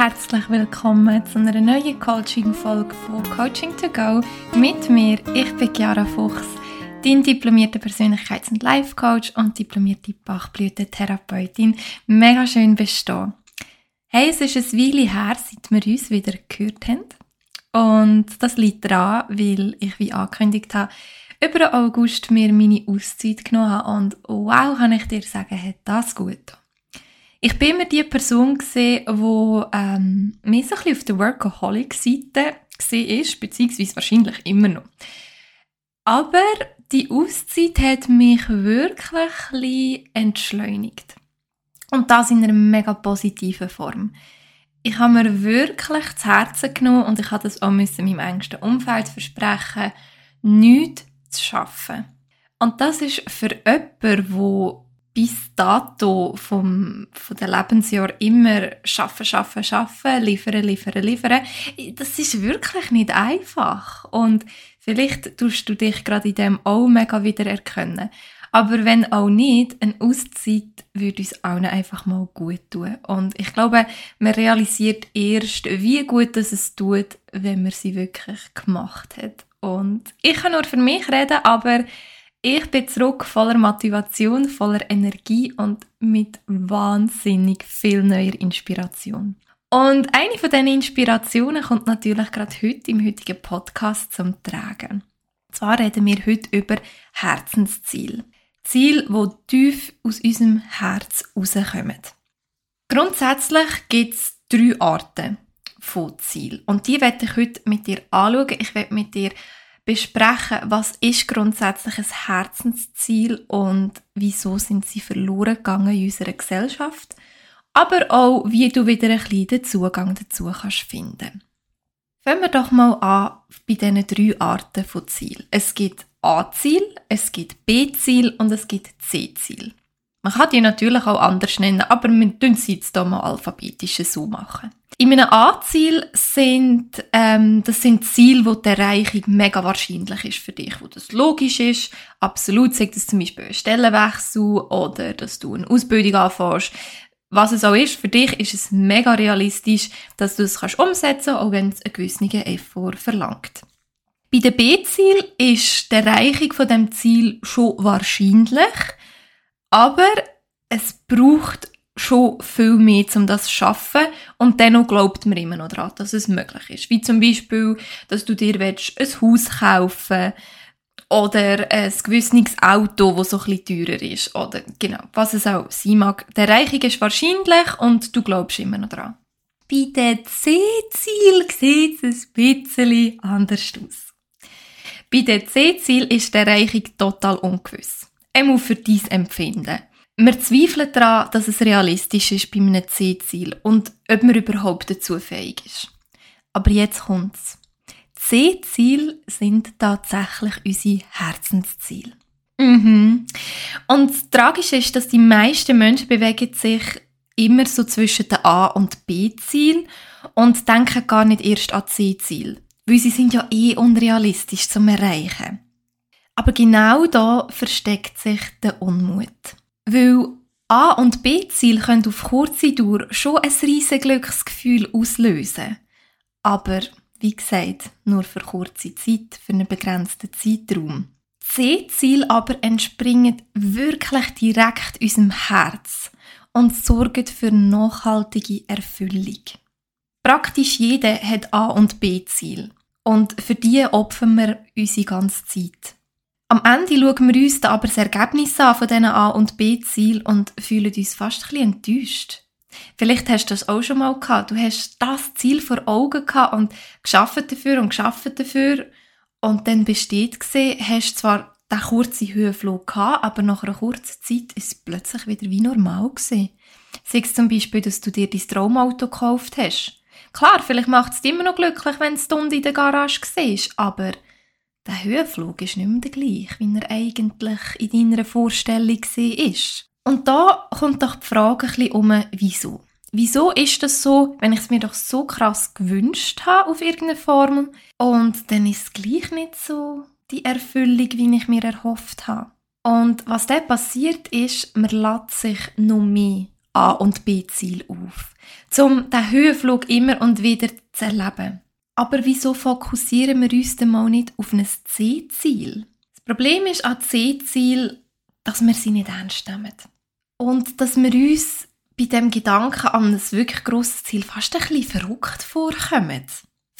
herzlich willkommen zu einer neuen Coaching-Folge von Coaching to Go mit mir. Ich bin Chiara Fuchs, dein diplomierter Persönlichkeits- und Life-Coach und diplomierte Bachblütentherapeutin. Mega schön bist du Hey, es ist ein Weile her, seit wir uns wieder gehört haben. Und das liegt daran, weil ich, wie angekündigt habe, über August mir meine Auszeit genommen habe und wow, kann ich dir sagen, hat das gut getan. Ich bin immer die Person gesehen, wo ähm, mehr so ein bisschen auf der Workaholic-Seite ist, beziehungsweise wahrscheinlich immer noch. Aber die Auszeit hat mich wirklich entschleunigt. Und das in einer mega positiven Form. Ich habe mir wirklich zu Herzen genommen und ich habe das auch müssen meinem engsten Umfeld versprechen, nichts zu schaffen. Und das ist für jemanden, der bis dato vom, von den Lebensjahr immer schaffen, schaffen, schaffen, liefern, liefern, liefern. Das ist wirklich nicht einfach. Und vielleicht tust du dich gerade in dem auch mega wieder erkennen. Aber wenn auch nicht, eine Auszeit würde uns allen einfach mal gut tun. Und ich glaube, man realisiert erst, wie gut es es tut, wenn man sie wirklich gemacht hat. Und ich kann nur für mich reden, aber ich bin zurück voller Motivation, voller Energie und mit wahnsinnig viel neuer Inspiration. Und eine von diesen Inspirationen kommt natürlich gerade heute im heutigen Podcast zum Tragen. Und zwar reden wir heute über Herzensziel. Ziel, wo tief aus unserem Herz rauskommen. Grundsätzlich gibt es drei Arten von Ziel. Und die werde ich heute mit dir anschauen. Ich werde mit dir besprechen, was ist grundsätzlich ein Herzensziel und wieso sind sie verloren gegangen in unserer Gesellschaft, aber auch, wie du wieder ein bisschen den Zugang dazu kannst finden. Fangen wir doch mal an bei diesen drei Arten von Ziel. Es gibt A-Ziel, es gibt B-Ziel und es gibt C-Ziel. Man kann die natürlich auch anders nennen, aber wir tun sie jetzt hier mal alphabetisch so machen. In einem A-Ziel sind, ähm, das sind Ziele, wo die Erreichung mega wahrscheinlich ist für dich, wo das logisch ist. Absolut, sagt das zum Beispiel ein Stellenwechsel oder dass du eine Ausbildung anfängst. Was es auch ist, für dich ist es mega realistisch, dass du es kannst umsetzen, auch wenn es einen gewissen Effort verlangt. Bei dem B-Ziel ist die Erreichung von dem Ziel schon wahrscheinlich, aber es braucht schon viel mehr, um das zu schaffen. Und dennoch glaubt man immer noch daran, dass es möglich ist. Wie zum Beispiel, dass du dir ein Haus kaufen oder ein gewisses Auto, das so ein bisschen teurer ist. Oder genau, was es auch sein mag. Die Erreichung ist wahrscheinlich und du glaubst immer noch daran. Bei den C-Ziel sieht es ein bisschen anders aus. Bei den C-Ziel ist die Erreichung total ungewiss. Einmal für dein Empfinden. Wir zweifeln daran, dass es realistisch ist bei einem C-Ziel und ob man überhaupt dazu fähig ist. Aber jetzt kommt's. C-Ziele sind tatsächlich unsere Herzensziele. Mhm. Und das Tragische ist, dass die meisten Menschen bewegen sich immer so zwischen den A- und B-Ziel und denken gar nicht erst an C-Ziel. Weil sie sind ja eh unrealistisch zum Erreichen. Aber genau da versteckt sich der Unmut. Weil A- und B-Ziel können auf kurze Dauer schon ein riesiges Glücksgefühl auslösen. Aber, wie gesagt, nur für kurze Zeit, für einen begrenzten Zeitraum. C-Ziel aber entspringen wirklich direkt unserem Herz und sorgen für nachhaltige Erfüllung. Praktisch jeder hat A- und B-Ziel. Und für die opfern wir unsere ganze Zeit. Am Ende schauen wir uns aber das Ergebnis an von diesen A- und B-Zielen und fühlen uns fast ein enttäuscht. Vielleicht hast du das auch schon mal gehabt. Du hast das Ziel vor Augen gehabt und geschafft dafür und geschafft dafür. Und dann besteht gesehen, hast zwar den kurzen Höhenflug gehabt, aber nach einer kurzen Zeit ist es plötzlich wieder wie normal gesehen. Sei es zum Beispiel, dass du dir dein Traumauto gekauft hast. Klar, vielleicht macht es dich immer noch glücklich, wenn du in der Garage siehst, aber der Höhenflug ist nicht mehr der gleiche, wie er eigentlich in deiner Vorstellung war. Und da kommt doch die Frage ein bisschen um, wieso? Wieso ist das so, wenn ich es mir doch so krass gewünscht habe auf irgendeine Form und dann ist es gleich nicht so die Erfüllung, wie ich mir erhofft habe? Und was dann passiert ist, man lässt sich noch mehr A- und B-Ziel auf, um den Höhenflug immer und wieder zu erleben. Aber wieso fokussieren wir uns denn mal nicht auf ein C-Ziel? Das Problem ist an C-Ziel, dass wir sie nicht ernst nehmen. Und dass wir uns bei dem Gedanken an ein wirklich grosses Ziel fast ein bisschen verrückt vorkommen.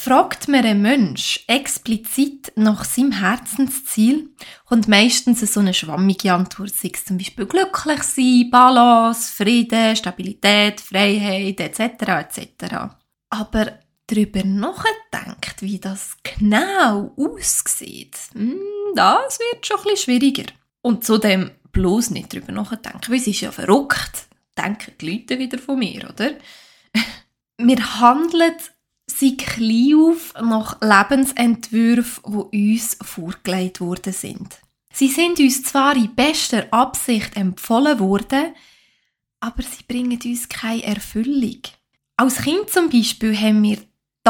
Fragt mir ein Mensch explizit nach seinem Herzensziel, kommt meistens so eine schwammige Antwort, sei es zum Beispiel glücklich sein, Balance, Frieden, Stabilität, Freiheit etc. etc. Aber darüber nachdenkt, wie das genau aussieht, hm, das wird schon bisschen schwieriger. Und zudem bloß nicht darüber nachdenken, weil es ist ja verrückt, denken die Leute wieder von mir, oder? Wir handeln sie klein auf nach Lebensentwürfen, die uns vorgelegt worden sind. Sie sind uns zwar in bester Absicht empfohlen worden, aber sie bringen uns keine Erfüllung. Als Kind zum Beispiel haben wir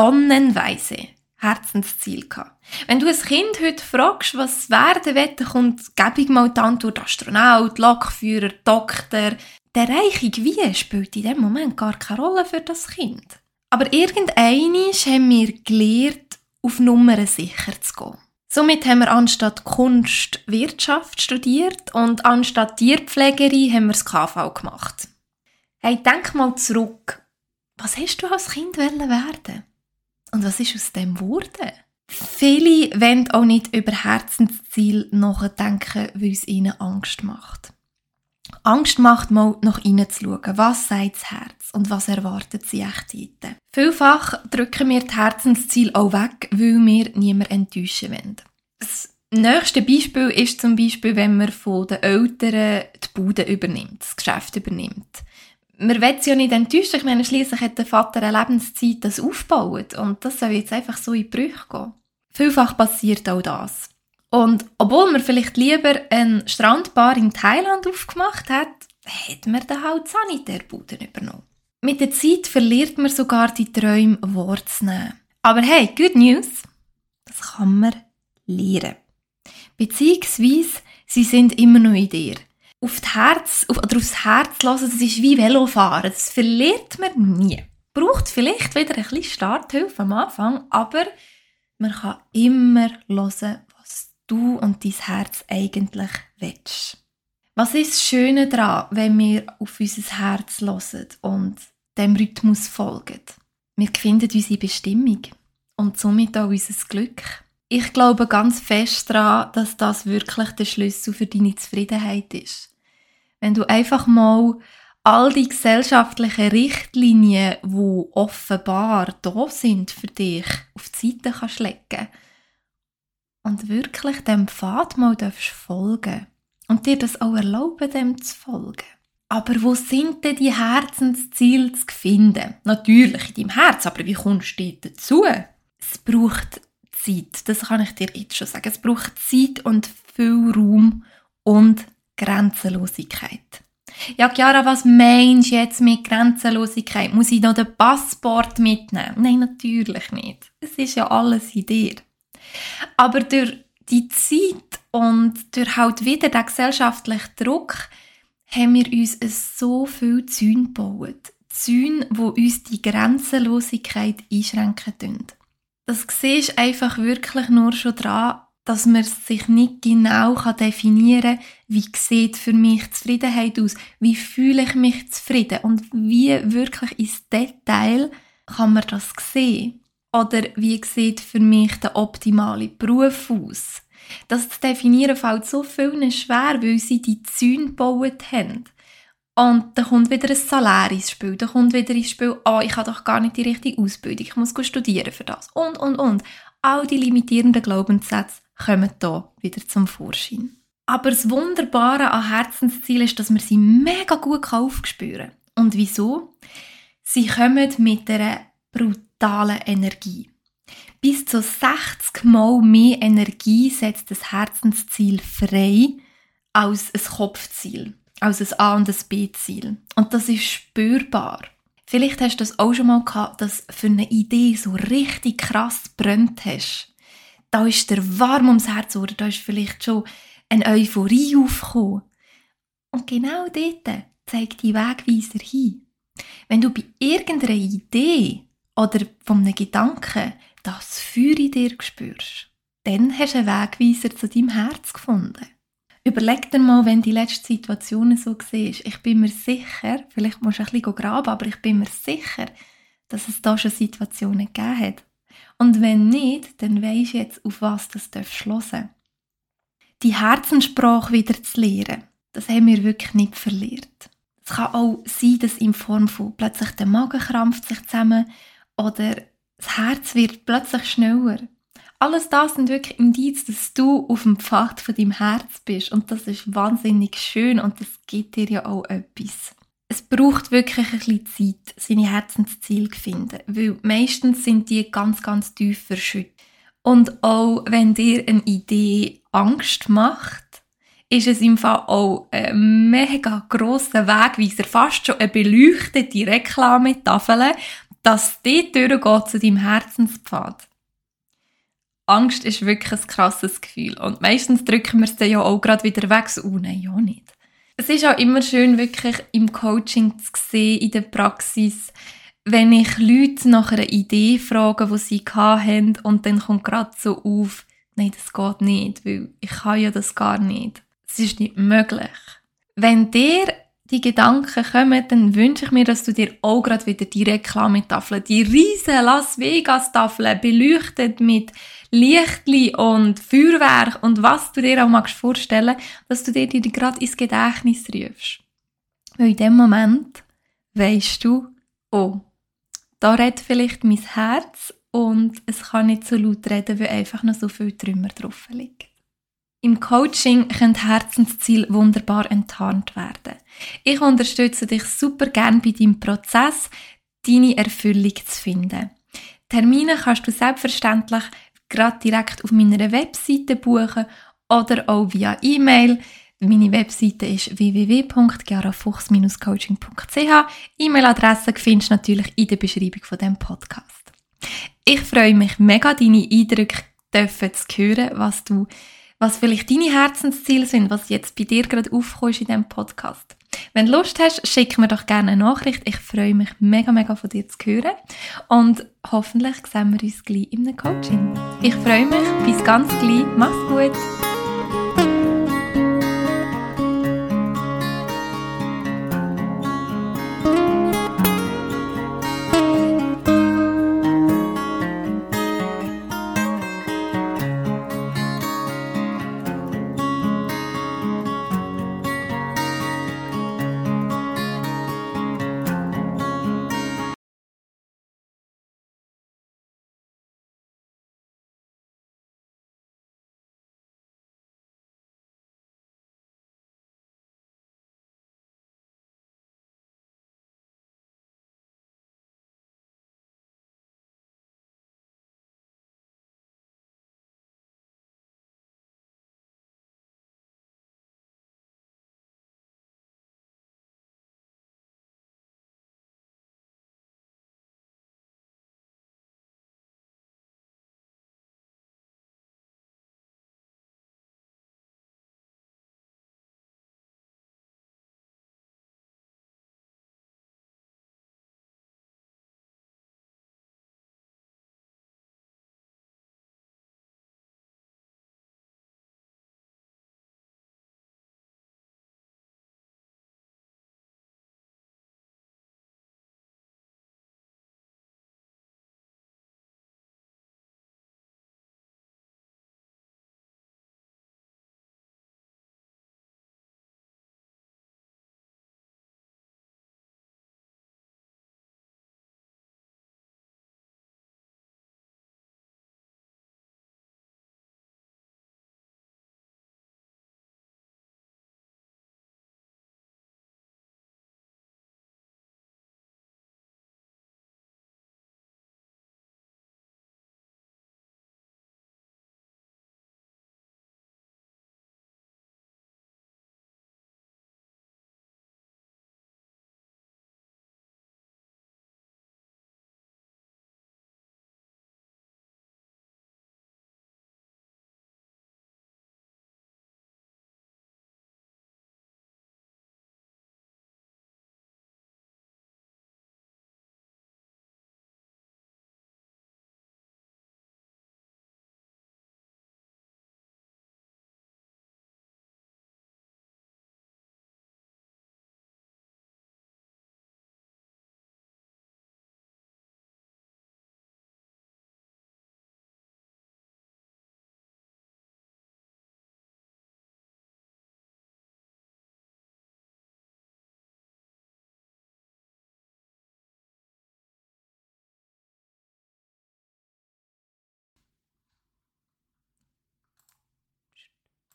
tonnenweise Herzensziel gehabt. Wenn du ein Kind heute fragst, was werden will, kommt gäbig mal die Antwort Astronaut, Lokführer, Doktor. Die Erreichung wie spielt in dem Moment gar keine Rolle für das Kind. Aber irgendeinisch haben wir gelernt, auf Nummern sicher zu gehen. Somit haben wir anstatt Kunst Wirtschaft studiert und anstatt Tierpflegerin haben wir das KV gemacht. Hey, denk mal zurück. Was hast du als Kind werden? Und was ist aus dem geworden? Viele wollen auch nicht über Herzensziel nachdenken, weil es ihnen Angst macht. Angst macht mal nach innen zu schauen. Was sagt das Herz und was erwartet sie echt heute? Vielfach drücken wir das Herzensziel auch weg, weil wir niemand enttäuschen wollen. Das nächste Beispiel ist zum Beispiel, wenn man von den Eltern die Bude übernimmt, das Geschäft übernimmt. Man will ja nicht enttäuschen. Ich meine, schliesslich hat der Vater eine Lebenszeit das aufgebaut und das soll jetzt einfach so in Brüche gehen. Vielfach passiert auch das. Und obwohl man vielleicht lieber ein Strandbar in Thailand aufgemacht hat, hat man dann halt Sanitärbuden übernommen. Mit der Zeit verliert man sogar die Träume wahrzunehmen. Aber hey, good news! Das kann man lernen. Beziehungsweise, sie sind immer noch in dir. Auf das Herz, auf, oder aufs Herz lassen, das ist wie Velofahren. Das verliert man nie. Braucht vielleicht wieder ein bisschen Starthilfe am Anfang, aber man kann immer hören, du und dein Herz eigentlich willst. Was ist das Schöne daran, wenn wir auf unser Herz hören und dem Rhythmus folgen? Wir finden unsere Bestimmung und somit auch unser Glück. Ich glaube ganz fest daran, dass das wirklich der Schlüssel für deine Zufriedenheit ist. Wenn du einfach mal all die gesellschaftlichen Richtlinien, die offenbar da sind für dich, auf die Seite kannst legen und wirklich dem Pfad mal folgen und dir das auch erlauben, dem zu folgen. Aber wo sind denn die Herzensziele zu finden? Natürlich in deinem Herz, aber wie kommst du dazu? Es braucht Zeit, das kann ich dir jetzt schon sagen. Es braucht Zeit und viel Raum und Grenzenlosigkeit. Ja, Chiara, was meinst du jetzt mit Grenzenlosigkeit? Muss ich noch den Passport mitnehmen? Nein, natürlich nicht. Es ist ja alles in dir. Aber durch die Zeit und durch halt wieder den gesellschaftlichen Druck haben wir uns so viel Zäune gebaut. Zäune, wo uns die Grenzenlosigkeit einschränken tun. Das siehst einfach wirklich nur schon daran, dass man sich nicht genau definieren kann, wie sieht für mich Zufriedenheit aus, wie fühle ich mich zufrieden und wie wirklich ins Detail kann man das sehen. Oder wie sieht für mich der optimale Beruf aus? Das zu definieren fällt so vielen schwer, weil sie die Zäune gebaut haben. Und dann kommt wieder ein Salär ins Spiel, dann kommt wieder ins Spiel, oh, ich habe doch gar nicht die richtige Ausbildung, ich muss studieren für das. Und, und, und. All die limitierenden Glaubenssätze kommen hier wieder zum Vorschein. Aber das Wunderbare an Herzenszielen ist, dass man sie mega gut aufspüren kann. Und wieso? Sie kommen mit einer brutalen Energie. Bis zu 60 Mal mehr Energie setzt das Herzensziel frei als ein Kopfziel, als ein A- und ein B-Ziel. Und das ist spürbar. Vielleicht hast du das auch schon mal gehabt, dass für eine Idee so richtig krass brennt hast. Da ist der warm ums Herz oder da ist vielleicht schon eine Euphorie aufgekommen. Und genau dort zeigt die Wegweiser hin. Wenn du bei irgendeiner Idee oder von einem Gedanken das Feuer in dir spürst, dann hast du einen Wegweiser zu deinem Herz gefunden. Überleg dir mal, wenn die letzte Situation so war. Ich bin mir sicher, vielleicht musst du ein bisschen graben, aber ich bin mir sicher, dass es da schon Situationen gegeben hat. Und wenn nicht, dann weisst du jetzt, auf was das hören Die Herzenssprache wieder zu lernen, das haben wir wirklich nicht verliert. Es kann auch sein, dass in Form von plötzlich der Magen krampft sich zusammen oder das Herz wird plötzlich schneller. Alles das sind wirklich Indizien, dass du auf dem Pfad von deinem Herz bist und das ist wahnsinnig schön und das gibt dir ja auch etwas. Es braucht wirklich ein bisschen Zeit, seine Herzensziele zu finden, weil meistens sind die ganz, ganz tief verschüttet. Und auch wenn dir eine Idee Angst macht, ist es im Fall auch ein mega grosser Wegweiser, fast schon eine beleuchtete Reklametafel, dass die durchgeht zu deinem Herzenspfad. Angst ist wirklich ein krasses Gefühl. Und meistens drücken wir es dann ja auch gerade wieder weg, so, oh nein, ja nicht. Es ist auch immer schön, wirklich im Coaching zu sehen, in der Praxis, wenn ich Leute nach einer Idee frage, die sie hatten, und dann kommt gerade so auf, nein, das geht nicht, weil ich kann ja das gar nicht. Es ist nicht möglich. Wenn dir die Gedanken kommen, dann wünsche ich mir, dass du dir auch gerade wieder die Reklametafel, die riesen Las Vegas Tafel beleuchtet mit Lichtli und Feuerwerk und was du dir auch magst vorstellen, dass du dir die gerade ins Gedächtnis rufst. Weil in dem Moment weisst du, oh, da redet vielleicht mein Herz und es kann nicht so laut reden, weil einfach noch so viel Trümmer drauf liegen. Im Coaching können Herzensziele wunderbar enttarnt werden. Ich unterstütze dich super gern bei deinem Prozess, deine Erfüllung zu finden. Termine kannst du selbstverständlich gerade direkt auf meiner Webseite buchen oder auch via E-Mail. Meine Webseite ist www.giarafuchs-coaching.ch. E-Mail-Adresse findest du natürlich in der Beschreibung von dem Podcast. Ich freue mich mega, deine Eindrücke zu hören, was du was vielleicht deine Herzensziele sind, was jetzt bei dir gerade aufkommt in diesem Podcast. Wenn du Lust hast, schick mir doch gerne eine Nachricht. Ich freue mich mega, mega von dir zu hören. Und hoffentlich sehen wir uns gleich einem Coaching. Ich freue mich. Bis ganz gleich. Mach's gut.